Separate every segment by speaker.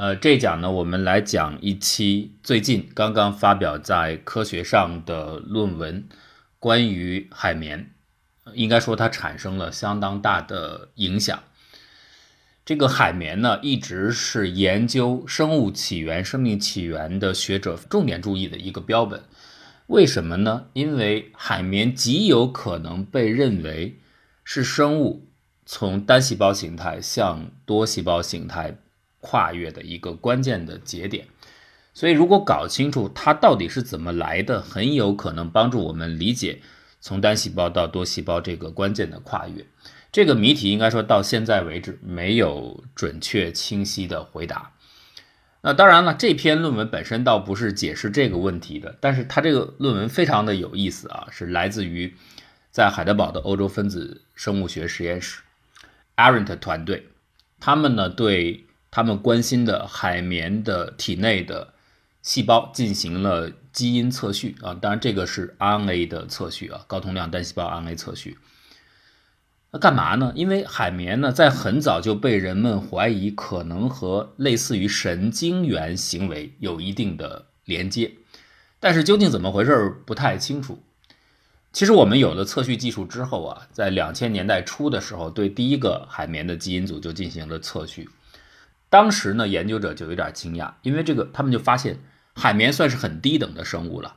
Speaker 1: 呃，这讲呢，我们来讲一期最近刚刚发表在科学上的论文，关于海绵，应该说它产生了相当大的影响。这个海绵呢，一直是研究生物起源、生命起源的学者重点注意的一个标本。为什么呢？因为海绵极有可能被认为是生物从单细胞形态向多细胞形态跨越的一个关键的节点。所以，如果搞清楚它到底是怎么来的，很有可能帮助我们理解从单细胞到多细胞这个关键的跨越。这个谜题应该说到现在为止没有准确清晰的回答。那当然了，这篇论文本身倒不是解释这个问题的，但是它这个论文非常的有意思啊，是来自于在海德堡的欧洲分子生物学实验室 Arent 团队，他们呢对他们关心的海绵的体内的细胞进行了基因测序啊，当然这个是 RNA 的测序啊，高通量单细胞 RNA 测序。那干嘛呢？因为海绵呢，在很早就被人们怀疑可能和类似于神经元行为有一定的连接，但是究竟怎么回事不太清楚。其实我们有了测序技术之后啊，在两千年代初的时候，对第一个海绵的基因组就进行了测序。当时呢，研究者就有点惊讶，因为这个他们就发现海绵算是很低等的生物了，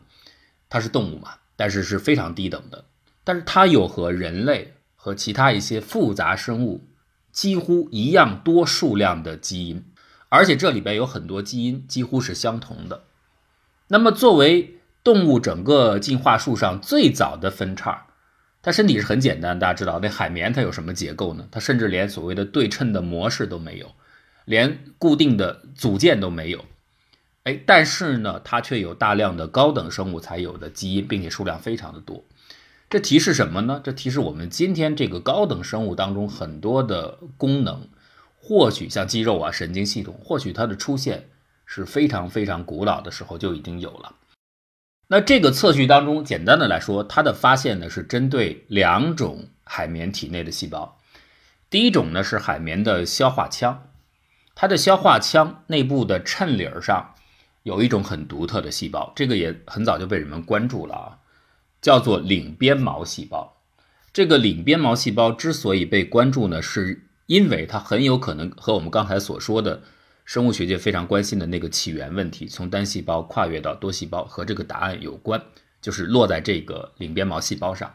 Speaker 1: 它是动物嘛，但是是非常低等的，但是它有和人类。和其他一些复杂生物几乎一样多数量的基因，而且这里边有很多基因几乎是相同的。那么，作为动物整个进化树上最早的分叉，它身体是很简单。大家知道，那海绵它有什么结构呢？它甚至连所谓的对称的模式都没有，连固定的组件都没有。哎，但是呢，它却有大量的高等生物才有的基因，并且数量非常的多。这提示什么呢？这提示我们今天这个高等生物当中很多的功能，或许像肌肉啊、神经系统，或许它的出现是非常非常古老的时候就已经有了。那这个测序当中，简单的来说，它的发现呢是针对两种海绵体内的细胞。第一种呢是海绵的消化腔，它的消化腔内部的衬里儿上有一种很独特的细胞，这个也很早就被人们关注了啊。叫做领边毛细胞，这个领边毛细胞之所以被关注呢，是因为它很有可能和我们刚才所说的生物学界非常关心的那个起源问题，从单细胞跨越到多细胞和这个答案有关，就是落在这个领边毛细胞上。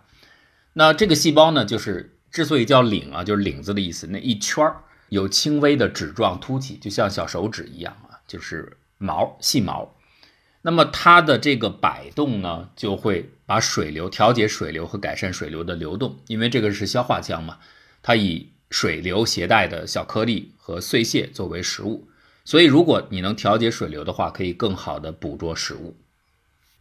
Speaker 1: 那这个细胞呢，就是之所以叫领啊，就是领子的意思，那一圈儿有轻微的指状凸起，就像小手指一样啊，就是毛细毛。那么它的这个摆动呢，就会把水流调节水流和改善水流的流动，因为这个是消化腔嘛，它以水流携带的小颗粒和碎屑作为食物，所以如果你能调节水流的话，可以更好的捕捉食物。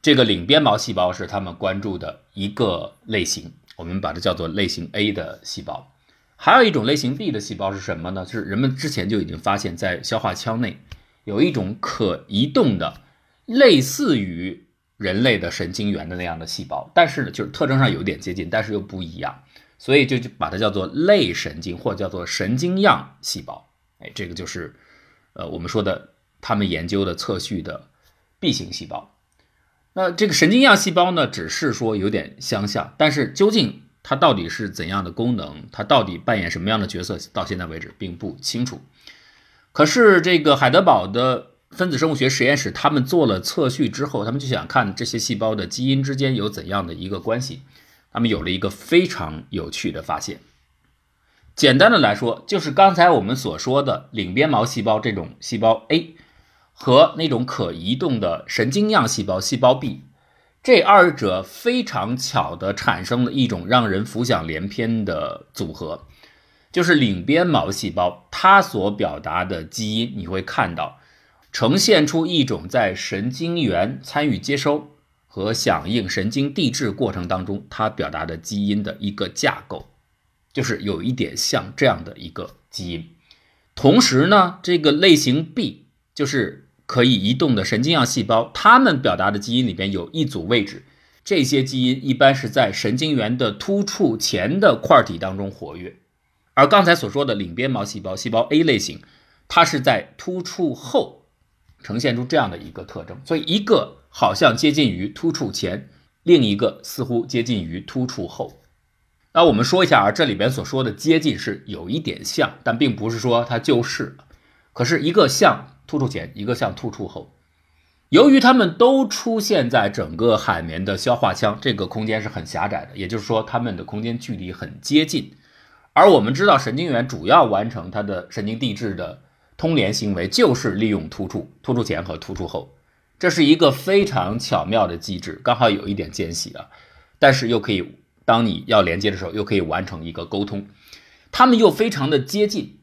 Speaker 1: 这个领边毛细胞是他们关注的一个类型，我们把它叫做类型 A 的细胞。还有一种类型 B 的细胞是什么呢？就是人们之前就已经发现，在消化腔内有一种可移动的。类似于人类的神经元的那样的细胞，但是呢，就是特征上有点接近，但是又不一样，所以就把它叫做类神经或者叫做神经样细胞。哎，这个就是呃我们说的他们研究的测序的 B 型细胞。那这个神经样细胞呢，只是说有点相像，但是究竟它到底是怎样的功能，它到底扮演什么样的角色，到现在为止并不清楚。可是这个海德堡的。分子生物学实验室，他们做了测序之后，他们就想看这些细胞的基因之间有怎样的一个关系。他们有了一个非常有趣的发现。简单的来说，就是刚才我们所说的领边毛细胞这种细胞 A 和那种可移动的神经样细胞细胞 B，这二者非常巧的产生了一种让人浮想联翩的组合，就是领边毛细胞它所表达的基因，你会看到。呈现出一种在神经元参与接收和响应神经递质过程当中，它表达的基因的一个架构，就是有一点像这样的一个基因。同时呢，这个类型 B 就是可以移动的神经样细胞，它们表达的基因里边有一组位置，这些基因一般是在神经元的突触前的块体当中活跃，而刚才所说的领边毛细胞细胞 A 类型。它是在突触后呈现出这样的一个特征，所以一个好像接近于突触前，另一个似乎接近于突触后。那我们说一下啊，这里边所说的接近是有一点像，但并不是说它就是。可是一个像突触前，一个像突触后。由于它们都出现在整个海绵的消化腔，这个空间是很狭窄的，也就是说它们的空间距离很接近。而我们知道，神经元主要完成它的神经递质的通联行为，就是利用突触、突触前和突触后，这是一个非常巧妙的机制，刚好有一点间隙啊，但是又可以当你要连接的时候，又可以完成一个沟通。它们又非常的接近，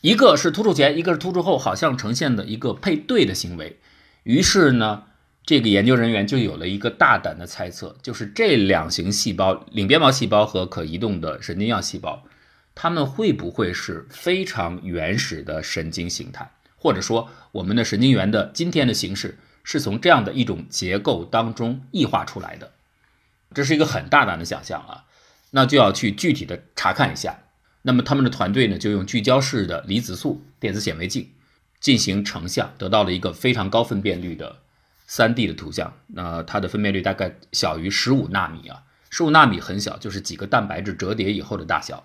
Speaker 1: 一个是突触前，一个是突触后，好像呈现的一个配对的行为。于是呢，这个研究人员就有了一个大胆的猜测，就是这两型细胞——领边毛细胞和可移动的神经样细胞。它们会不会是非常原始的神经形态，或者说我们的神经元的今天的形式是从这样的一种结构当中异化出来的？这是一个很大胆的想象啊，那就要去具体的查看一下。那么他们的团队呢，就用聚焦式的离子束电子显微镜进行成像，得到了一个非常高分辨率的 3D 的图像。那它的分辨率大概小于十五纳米啊，十五纳米很小，就是几个蛋白质折叠以后的大小。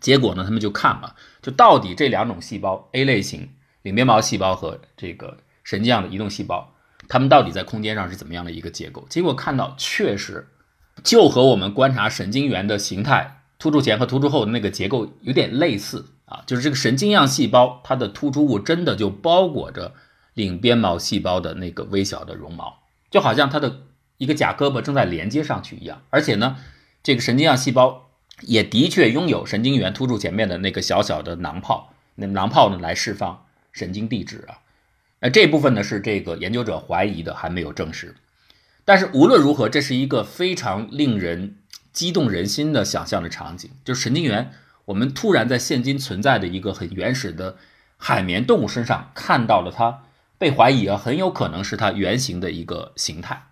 Speaker 1: 结果呢，他们就看嘛，就到底这两种细胞 A 类型领边毛细胞和这个神经样的移动细胞，它们到底在空间上是怎么样的一个结构？结果看到确实就和我们观察神经元的形态突出前和突出后的那个结构有点类似啊，就是这个神经样细胞它的突出物真的就包裹着领边毛细胞的那个微小的绒毛，就好像它的一个假胳膊正在连接上去一样，而且呢，这个神经样细胞。也的确拥有神经元突出前面的那个小小的囊泡，那囊泡呢来释放神经递质啊，那这部分呢是这个研究者怀疑的，还没有证实。但是无论如何，这是一个非常令人激动人心的想象的场景，就是神经元，我们突然在现今存在的一个很原始的海绵动物身上看到了它被怀疑啊，很有可能是它原型的一个形态。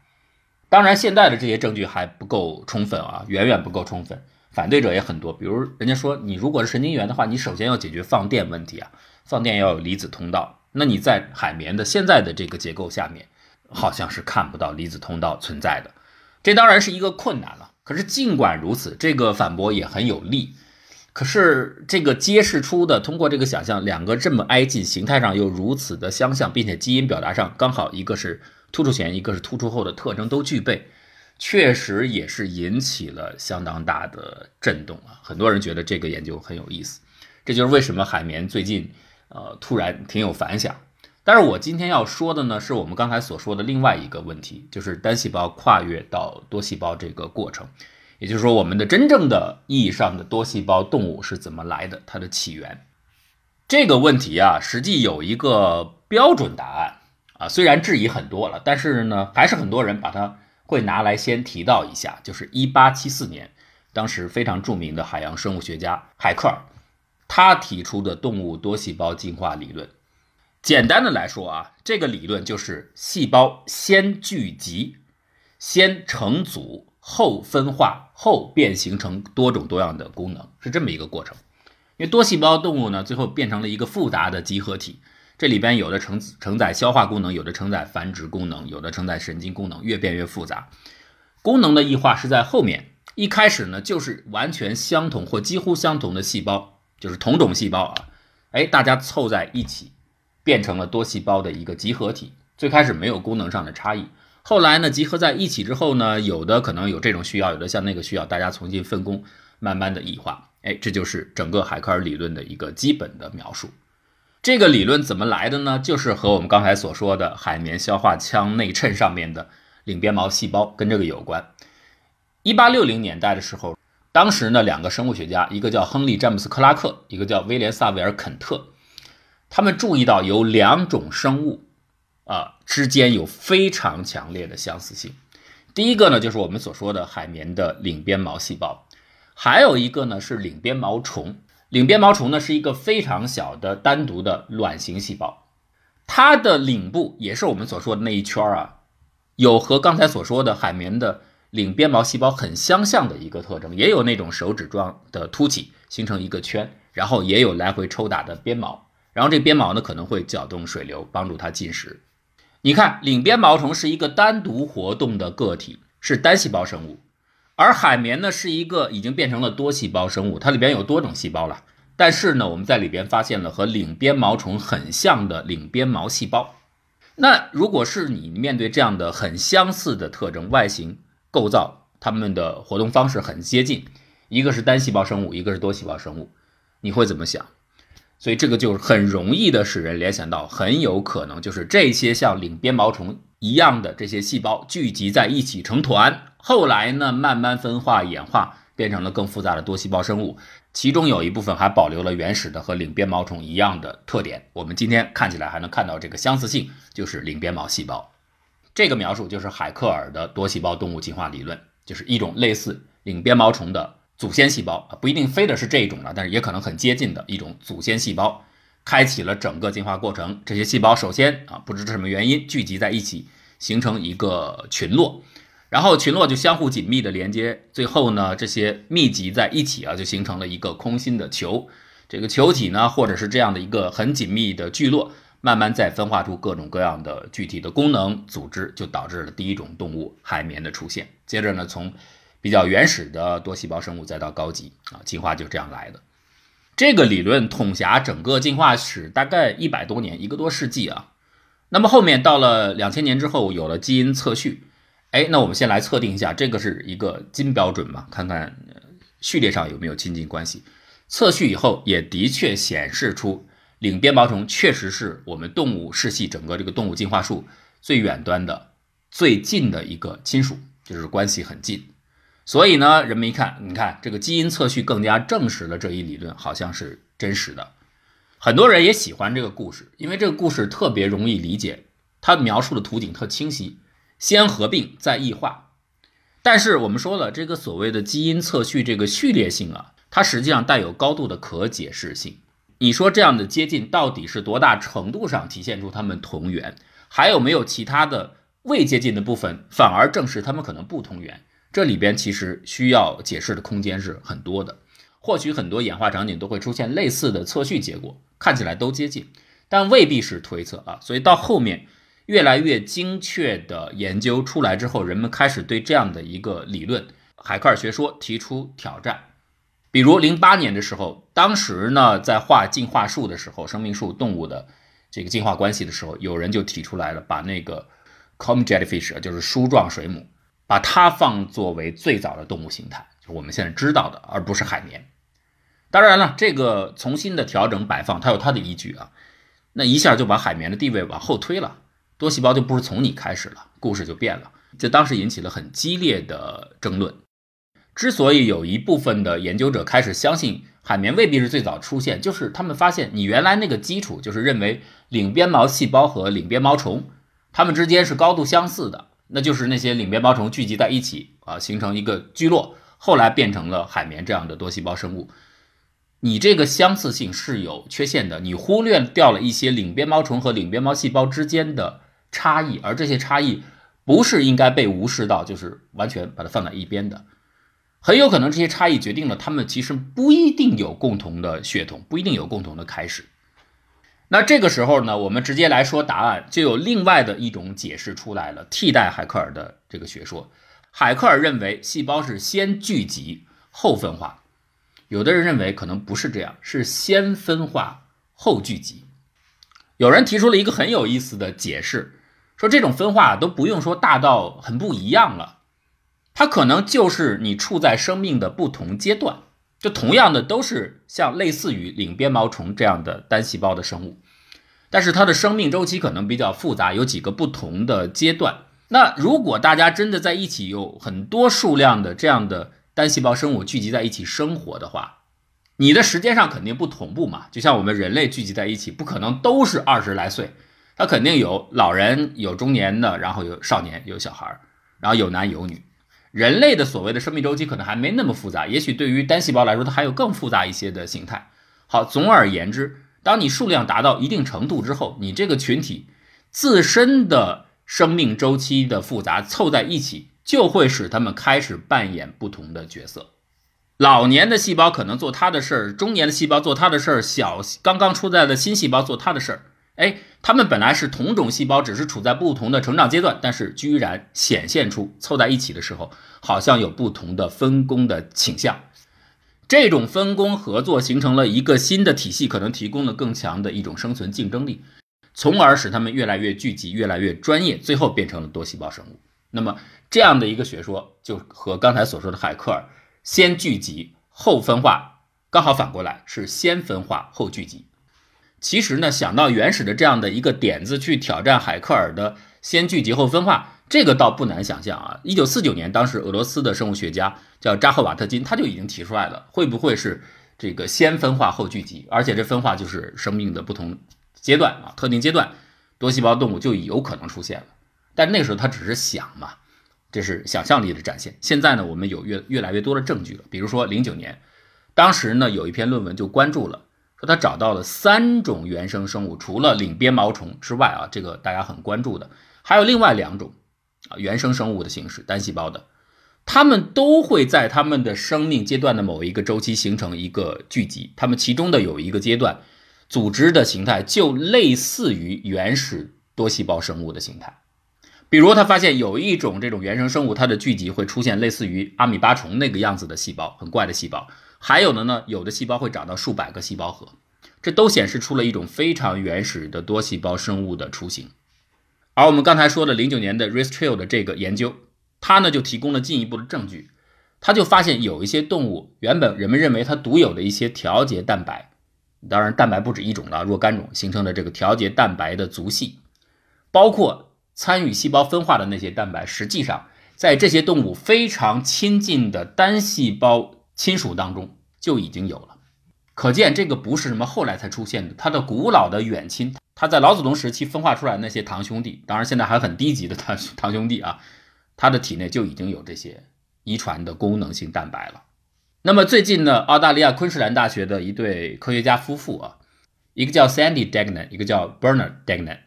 Speaker 1: 当然，现在的这些证据还不够充分啊，远远不够充分。反对者也很多，比如人家说你如果是神经元的话，你首先要解决放电问题啊，放电要有离子通道。那你在海绵的现在的这个结构下面，好像是看不到离子通道存在的，这当然是一个困难了。可是尽管如此，这个反驳也很有力。可是这个揭示出的，通过这个想象，两个这么挨近，形态上又如此的相像，并且基因表达上刚好一个是突出前，一个是突出后的特征都具备。确实也是引起了相当大的震动啊！很多人觉得这个研究很有意思，这就是为什么海绵最近呃突然挺有反响。但是我今天要说的呢，是我们刚才所说的另外一个问题，就是单细胞跨越到多细胞这个过程，也就是说我们的真正的意义上的多细胞动物是怎么来的，它的起源。这个问题啊，实际有一个标准答案啊，虽然质疑很多了，但是呢，还是很多人把它。会拿来先提到一下，就是一八七四年，当时非常著名的海洋生物学家海克尔，他提出的动物多细胞进化理论。简单的来说啊，这个理论就是细胞先聚集，先成组，后分化，后变形成多种多样的功能，是这么一个过程。因为多细胞动物呢，最后变成了一个复杂的集合体。这里边有的承承载消化功能，有的承载繁殖功能，有的承载神经功能，越变越复杂。功能的异化是在后面，一开始呢就是完全相同或几乎相同的细胞，就是同种细胞啊，哎，大家凑在一起，变成了多细胞的一个集合体。最开始没有功能上的差异，后来呢集合在一起之后呢，有的可能有这种需要，有的像那个需要，大家重新分工，慢慢的异化。哎，这就是整个海克尔理论的一个基本的描述。这个理论怎么来的呢？就是和我们刚才所说的海绵消化腔内衬上面的领边毛细胞跟这个有关。一八六零年代的时候，当时呢两个生物学家，一个叫亨利·詹姆斯·克拉克，一个叫威廉·萨维尔·肯特，他们注意到有两种生物啊之间有非常强烈的相似性。第一个呢就是我们所说的海绵的领边毛细胞，还有一个呢是领边毛虫。领边毛虫呢是一个非常小的单独的卵形细胞，它的领部也是我们所说的那一圈啊，有和刚才所说的海绵的领边毛细胞很相像的一个特征，也有那种手指状的凸起形成一个圈，然后也有来回抽打的边毛，然后这鞭毛呢可能会搅动水流，帮助它进食。你看，领鞭毛虫是一个单独活动的个体，是单细胞生物，而海绵呢是一个已经变成了多细胞生物，它里边有多种细胞了。但是呢，我们在里边发现了和领鞭毛虫很像的领鞭毛细胞。那如果是你面对这样的很相似的特征、外形、构造，它们的活动方式很接近，一个是单细胞生物，一个是多细胞生物，你会怎么想？所以这个就很容易的使人联想到，很有可能就是这些像领鞭毛虫一样的这些细胞聚集在一起成团，后来呢慢慢分化演化，变成了更复杂的多细胞生物。其中有一部分还保留了原始的和领鞭毛虫一样的特点，我们今天看起来还能看到这个相似性，就是领鞭毛细胞。这个描述就是海克尔的多细胞动物进化理论，就是一种类似领鞭毛虫的祖先细胞啊，不一定非得是这种的，但是也可能很接近的一种祖先细胞，开启了整个进化过程。这些细胞首先啊，不知什么原因聚集在一起，形成一个群落。然后群落就相互紧密的连接，最后呢，这些密集在一起啊，就形成了一个空心的球。这个球体呢，或者是这样的一个很紧密的聚落，慢慢再分化出各种各样的具体的功能组织，就导致了第一种动物海绵的出现。接着呢，从比较原始的多细胞生物再到高级啊，进化就这样来的。这个理论统辖整个进化史大概一百多年，一个多世纪啊。那么后面到了两千年之后，有了基因测序。哎，那我们先来测定一下，这个是一个金标准嘛？看看序列上有没有亲近关系。测序以后，也的确显示出领鞭毛虫确实是我们动物世系整个这个动物进化树最远端的、最近的一个亲属，就是关系很近。所以呢，人们一看，你看这个基因测序更加证实了这一理论好像是真实的。很多人也喜欢这个故事，因为这个故事特别容易理解，它描述的图景特清晰。先合并再异化，但是我们说了，这个所谓的基因测序这个序列性啊，它实际上带有高度的可解释性。你说这样的接近到底是多大程度上体现出它们同源，还有没有其他的未接近的部分，反而证实它们可能不同源？这里边其实需要解释的空间是很多的。或许很多演化场景都会出现类似的测序结果，看起来都接近，但未必是推测啊。所以到后面。越来越精确的研究出来之后，人们开始对这样的一个理论——海克尔学说提出挑战。比如零八年的时候，当时呢在画进化树的时候，生命树动物的这个进化关系的时候，有人就提出来了，把那个 comb jellyfish，就是梳状水母，把它放作为最早的动物形态，就是我们现在知道的，而不是海绵。当然了，这个重新的调整摆放，它有它的依据啊。那一下就把海绵的地位往后推了。多细胞就不是从你开始了，故事就变了。这当时引起了很激烈的争论。之所以有一部分的研究者开始相信海绵未必是最早出现，就是他们发现你原来那个基础就是认为领鞭毛细胞和领鞭毛虫它们之间是高度相似的，那就是那些领鞭毛虫聚集在一起啊，形成一个聚落，后来变成了海绵这样的多细胞生物。你这个相似性是有缺陷的，你忽略掉了一些领鞭毛虫和领鞭毛细胞之间的。差异，而这些差异不是应该被无视到，就是完全把它放在一边的。很有可能这些差异决定了它们其实不一定有共同的血统，不一定有共同的开始。那这个时候呢，我们直接来说答案，就有另外的一种解释出来了，替代海克尔的这个学说。海克尔认为细胞是先聚集后分化，有的人认为可能不是这样，是先分化后聚集。有人提出了一个很有意思的解释。说这种分化都不用说大到很不一样了，它可能就是你处在生命的不同阶段，就同样的都是像类似于领鞭毛虫这样的单细胞的生物，但是它的生命周期可能比较复杂，有几个不同的阶段。那如果大家真的在一起有很多数量的这样的单细胞生物聚集在一起生活的话，你的时间上肯定不同步嘛，就像我们人类聚集在一起，不可能都是二十来岁。它肯定有老人，有中年的，然后有少年，有小孩儿，然后有男有女。人类的所谓的生命周期可能还没那么复杂，也许对于单细胞来说，它还有更复杂一些的形态。好，总而言之，当你数量达到一定程度之后，你这个群体自身的生命周期的复杂凑在一起，就会使他们开始扮演不同的角色。老年的细胞可能做它的事儿，中年的细胞做它的事儿，小刚刚出来的新细胞做它的事儿。哎，它们本来是同种细胞，只是处在不同的成长阶段，但是居然显现出凑在一起的时候，好像有不同的分工的倾向。这种分工合作形成了一个新的体系，可能提供了更强的一种生存竞争力，从而使它们越来越聚集、越来越专业，最后变成了多细胞生物。那么这样的一个学说，就和刚才所说的海克尔先聚集后分化刚好反过来，是先分化后聚集。其实呢，想到原始的这样的一个点子去挑战海克尔的先聚集后分化。这个倒不难想象啊！一九四九年，当时俄罗斯的生物学家叫扎赫瓦特金，他就已经提出来了，会不会是这个先分化后聚集？而且这分化就是生命的不同阶段啊，特定阶段，多细胞动物就有可能出现了。但那时候他只是想嘛，这是想象力的展现。现在呢，我们有越越来越多的证据了，比如说零九年，当时呢有一篇论文就关注了，说他找到了三种原生生物，除了领鞭毛虫之外啊，这个大家很关注的，还有另外两种。啊，原生生物的形式，单细胞的，它们都会在它们的生命阶段的某一个周期形成一个聚集。它们其中的有一个阶段，组织的形态就类似于原始多细胞生物的形态。比如，他发现有一种这种原生生物，它的聚集会出现类似于阿米巴虫那个样子的细胞，很怪的细胞。还有的呢，有的细胞会长到数百个细胞核，这都显示出了一种非常原始的多细胞生物的雏形。而我们刚才说的零九年的 r i s t r i l 的这个研究，它呢就提供了进一步的证据。他就发现有一些动物，原本人们认为它独有的一些调节蛋白，当然蛋白不止一种了，若干种形成的这个调节蛋白的族系，包括参与细胞分化的那些蛋白，实际上在这些动物非常亲近的单细胞亲属当中就已经有了。可见这个不是什么后来才出现的，他的古老的远亲。他在老祖宗时期分化出来那些堂兄弟，当然现在还很低级的堂 堂兄弟啊，他的体内就已经有这些遗传的功能性蛋白了。那么最近呢，澳大利亚昆士兰大学的一对科学家夫妇啊，一个叫 Sandy Degnan，一个叫 Bernard Degnan，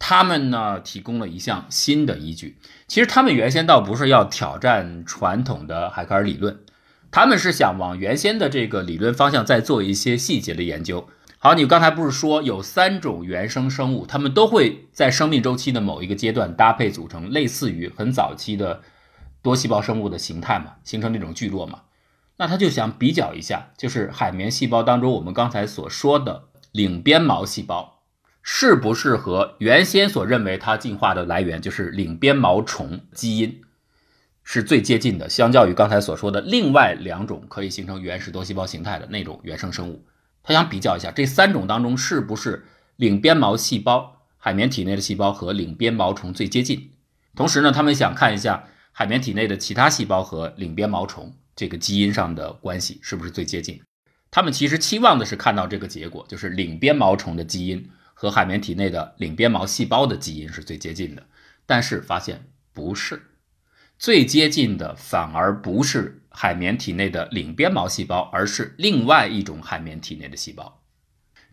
Speaker 1: 他们呢提供了一项新的依据。其实他们原先倒不是要挑战传统的海克尔理论，他们是想往原先的这个理论方向再做一些细节的研究。好，你刚才不是说有三种原生生物，它们都会在生命周期的某一个阶段搭配组成类似于很早期的多细胞生物的形态嘛，形成那种聚落嘛？那他就想比较一下，就是海绵细胞当中我们刚才所说的领鞭毛细胞，是不是和原先所认为它进化的来源就是领鞭毛虫基因是最接近的？相较于刚才所说的另外两种可以形成原始多细胞形态的那种原生生物。他想比较一下这三种当中是不是领鞭毛细胞海绵体内的细胞和领鞭毛虫最接近。同时呢，他们想看一下海绵体内的其他细胞和领鞭毛虫这个基因上的关系是不是最接近。他们其实期望的是看到这个结果，就是领鞭毛虫的基因和海绵体内的领鞭毛细胞的基因是最接近的。但是发现不是，最接近的反而不是。海绵体内的领鞭毛细胞，而是另外一种海绵体内的细胞。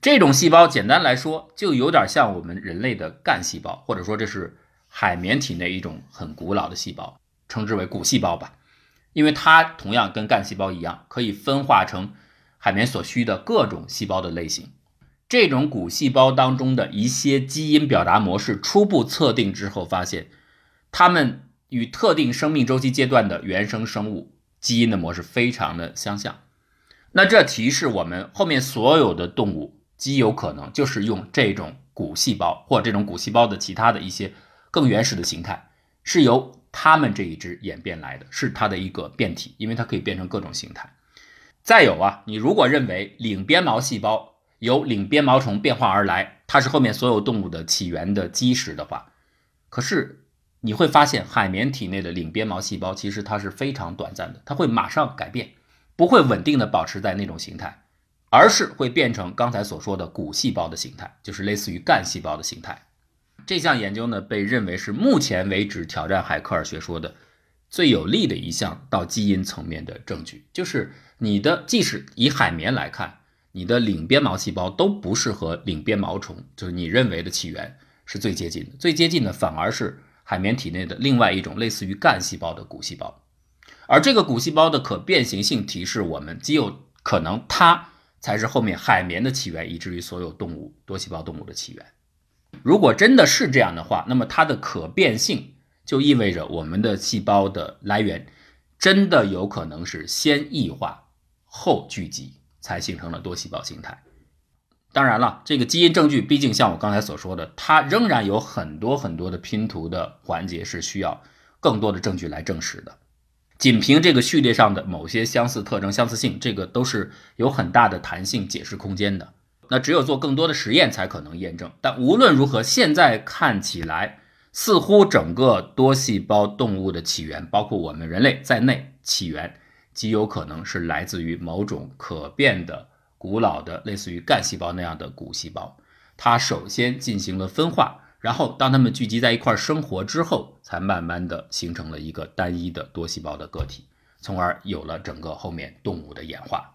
Speaker 1: 这种细胞简单来说，就有点像我们人类的干细胞，或者说这是海绵体内一种很古老的细胞，称之为骨细胞吧。因为它同样跟干细胞一样，可以分化成海绵所需的各种细胞的类型。这种骨细胞当中的一些基因表达模式初步测定之后，发现它们与特定生命周期阶段的原生生物。基因的模式非常的相像，那这提示我们后面所有的动物极有可能就是用这种骨细胞或这种骨细胞的其他的一些更原始的形态，是由它们这一支演变来的，是它的一个变体，因为它可以变成各种形态。再有啊，你如果认为领鞭毛细胞由领鞭毛虫变化而来，它是后面所有动物的起源的基石的话，可是。你会发现，海绵体内的领鞭毛细胞其实它是非常短暂的，它会马上改变，不会稳定的保持在那种形态，而是会变成刚才所说的骨细胞的形态，就是类似于干细胞的形态。这项研究呢，被认为是目前为止挑战海克尔学说的最有力的一项到基因层面的证据，就是你的即使以海绵来看，你的领鞭毛细胞都不是和领鞭毛虫，就是你认为的起源是最接近的，最接近的反而是。海绵体内的另外一种类似于干细胞的骨细胞，而这个骨细胞的可变形性提示我们，极有可能它才是后面海绵的起源，以至于所有动物多细胞动物的起源。如果真的是这样的话，那么它的可变性就意味着我们的细胞的来源真的有可能是先异化后聚集，才形成了多细胞形态。当然了，这个基因证据毕竟像我刚才所说的，它仍然有很多很多的拼图的环节是需要更多的证据来证实的。仅凭这个序列上的某些相似特征、相似性，这个都是有很大的弹性解释空间的。那只有做更多的实验才可能验证。但无论如何，现在看起来，似乎整个多细胞动物的起源，包括我们人类在内，起源极有可能是来自于某种可变的。古老的类似于干细胞那样的骨细胞，它首先进行了分化，然后当它们聚集在一块生活之后，才慢慢的形成了一个单一的多细胞的个体，从而有了整个后面动物的演化。